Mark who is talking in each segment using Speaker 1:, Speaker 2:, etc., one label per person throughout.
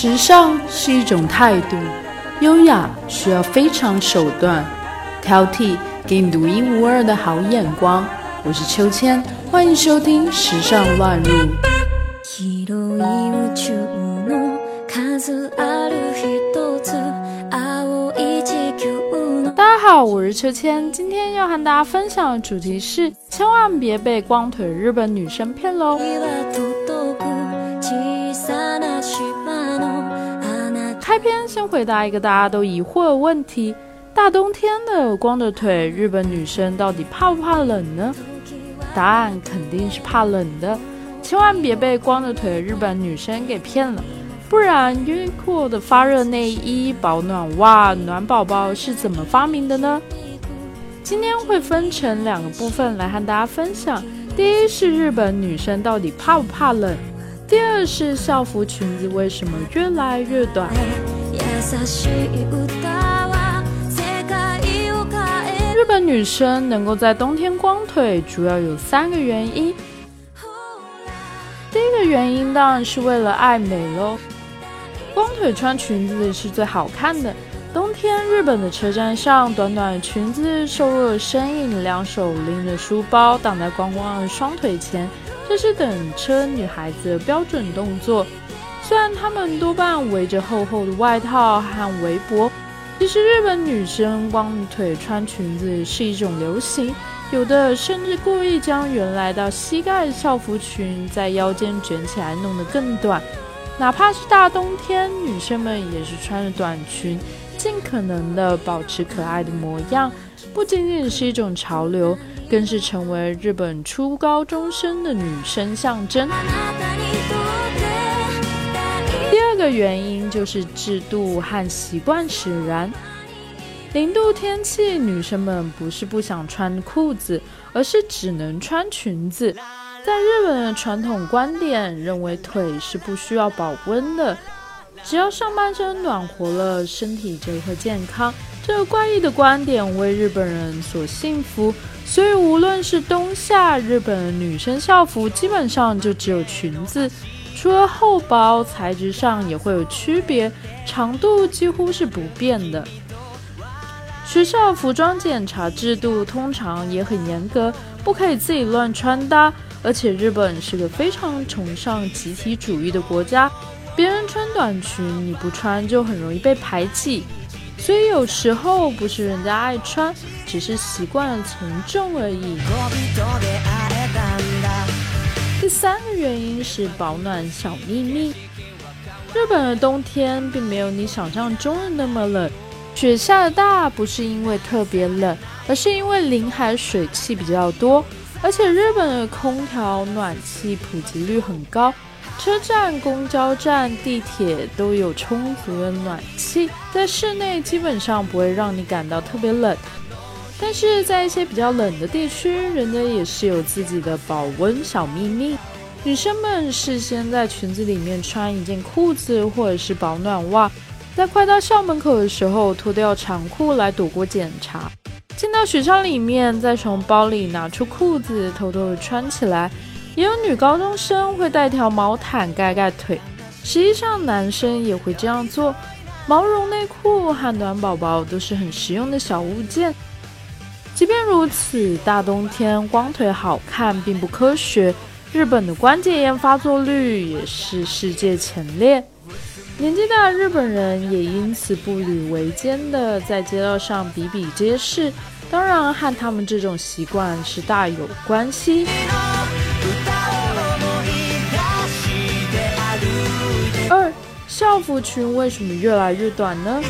Speaker 1: 时尚是一种态度，优雅需要非常手段，挑剔给你独一无二的好眼光。我是秋千，欢迎收听《时尚乱入》。大家好，我是秋千，今天要和大家分享的主题是：千万别被光腿日本女生骗喽。开篇先回答一个大家都疑惑的问题：大冬天的光着腿，日本女生到底怕不怕冷呢？答案肯定是怕冷的，千万别被光着腿日本女生给骗了，不然优衣库的发热内衣、保暖袜、暖宝宝是怎么发明的呢？今天会分成两个部分来和大家分享，第一是日本女生到底怕不怕冷。第二是校服裙子为什么越来越短？日本女生能够在冬天光腿，主要有三个原因。第一个原因当然是为了爱美喽，光腿穿裙子是最好看的。冬天日本的车站上，短短裙子，瘦弱的身影，两手拎着书包挡在光光的双腿前。这是等车女孩子的标准动作。虽然她们多半围着厚厚的外套和围脖，其实日本女生光腿穿裙子是一种流行，有的甚至故意将原来到膝盖的校服裙在腰间卷起来，弄得更短。哪怕是大冬天，女生们也是穿着短裙，尽可能的保持可爱的模样。不仅仅是一种潮流。更是成为日本初高中生的女生象征。第二个原因就是制度和习惯使然。零度天气，女生们不是不想穿裤子，而是只能穿裙子。在日本的传统观点，认为腿是不需要保温的，只要上半身暖和了，身体就会健康。这个怪异的观点为日本人所信服。所以，无论是冬夏，日本的女生校服基本上就只有裙子，除了厚薄，材质上也会有区别，长度几乎是不变的。学校服装检查制度通常也很严格，不可以自己乱穿搭。而且，日本是个非常崇尚集体主义的国家，别人穿短裙你不穿就很容易被排挤。所以有时候不是人家爱穿，只是习惯了从众而已。第三个原因是保暖小秘密。日本的冬天并没有你想象中的那么冷，雪下的大不是因为特别冷，而是因为临海水汽比较多，而且日本的空调暖气普及率很高。车站、公交站、地铁都有充足的暖气，在室内基本上不会让你感到特别冷。但是在一些比较冷的地区，人家也是有自己的保温小秘密。女生们事先在裙子里面穿一件裤子或者是保暖袜，在快到校门口的时候脱掉长裤来躲过检查。进到学校里面，再从包里拿出裤子偷偷的穿起来。也有女高中生会带条毛毯盖盖腿，实际上男生也会这样做。毛绒内裤和暖宝宝都是很实用的小物件。即便如此，大冬天光腿好看并不科学。日本的关节炎发作率也是世界前列，年纪大的日本人也因此步履维艰的在街道上比比皆是。当然，和他们这种习惯是大有关系。二校服裙为什么越来越短呢？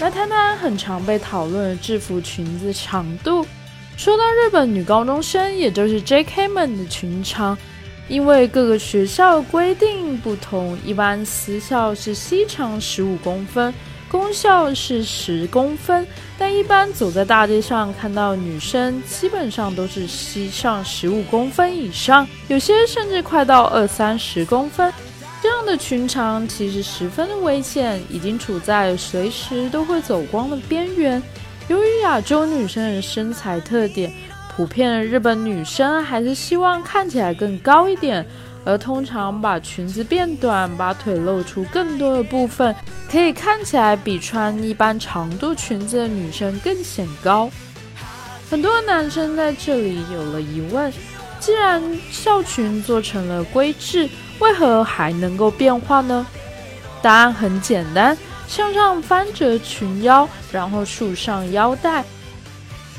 Speaker 1: 来谈谈很常被讨论的制服裙子长度。说到日本女高中生，也就是 J.K. 们的裙长，因为各个学校规定不同，一般私校是膝长十五公分。公校是十公分，但一般走在大街上看到女生，基本上都是膝上十五公分以上，有些甚至快到二三十公分。这样的裙长其实十分的危险，已经处在随时都会走光的边缘。由于亚洲女生的身材特点，普遍日本女生还是希望看起来更高一点，而通常把裙子变短，把腿露出更多的部分，可以看起来比穿一般长度裙子的女生更显高。很多男生在这里有了疑问：既然校裙做成了规制，为何还能够变化呢？答案很简单，向上翻折裙腰，然后束上腰带。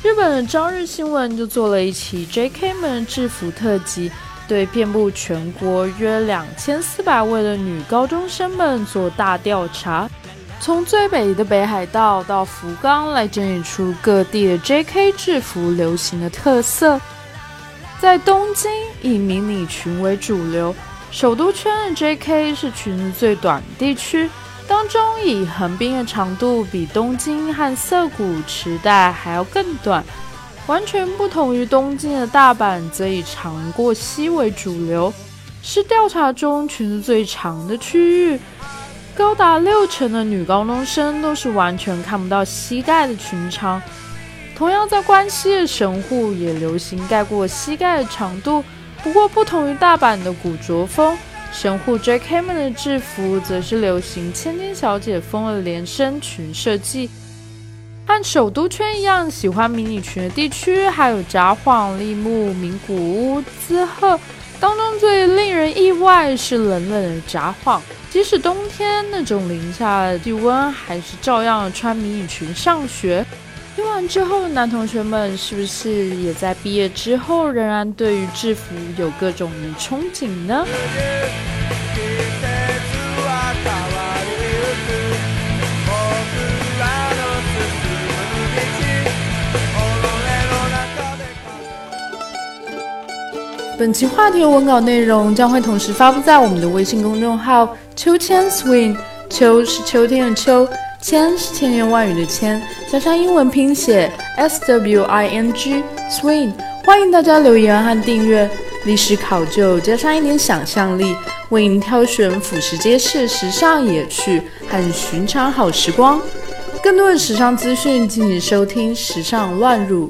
Speaker 1: 日本的朝日新闻就做了一期 J.K. 们制服特辑，对遍布全国约两千四百位的女高中生们做大调查。从最北的北海道到福冈，来整理出各地的 J.K. 制服流行的特色。在东京，以迷你裙为主流，首都圈的 J.K. 是裙子最短地区，当中以横滨的长度比东京和涩谷池袋还要更短。完全不同于东京的大阪，则以长过膝为主流，是调查中裙子最长的区域。高达六成的女高中生都是完全看不到膝盖的裙长。同样在关西的神户也流行盖过膝盖的长度，不过不同于大阪的古着风，神户 J.K. 们的制服则是流行千金小姐风的连身裙设计。和首都圈一样喜欢迷你裙的地区，还有札幌、立木、名古屋、滋贺。当中最令人意外是冷冷的札幌。即使冬天那种零下的气温，还是照样穿迷你裙上学。听完之后，男同学们是不是也在毕业之后仍然对于制服有各种的憧憬呢？本期话题的文稿内容将会同时发布在我们的微信公众号“秋千 swing”。秋是秋天的秋，千是千言万语的千，加上英文拼写 s w i n g swing。欢迎大家留言和订阅。历史考究加上一点想象力，为您挑选俯拾皆是时尚野趣和寻常好时光。更多的时尚资讯，敬请收听《时尚乱入》。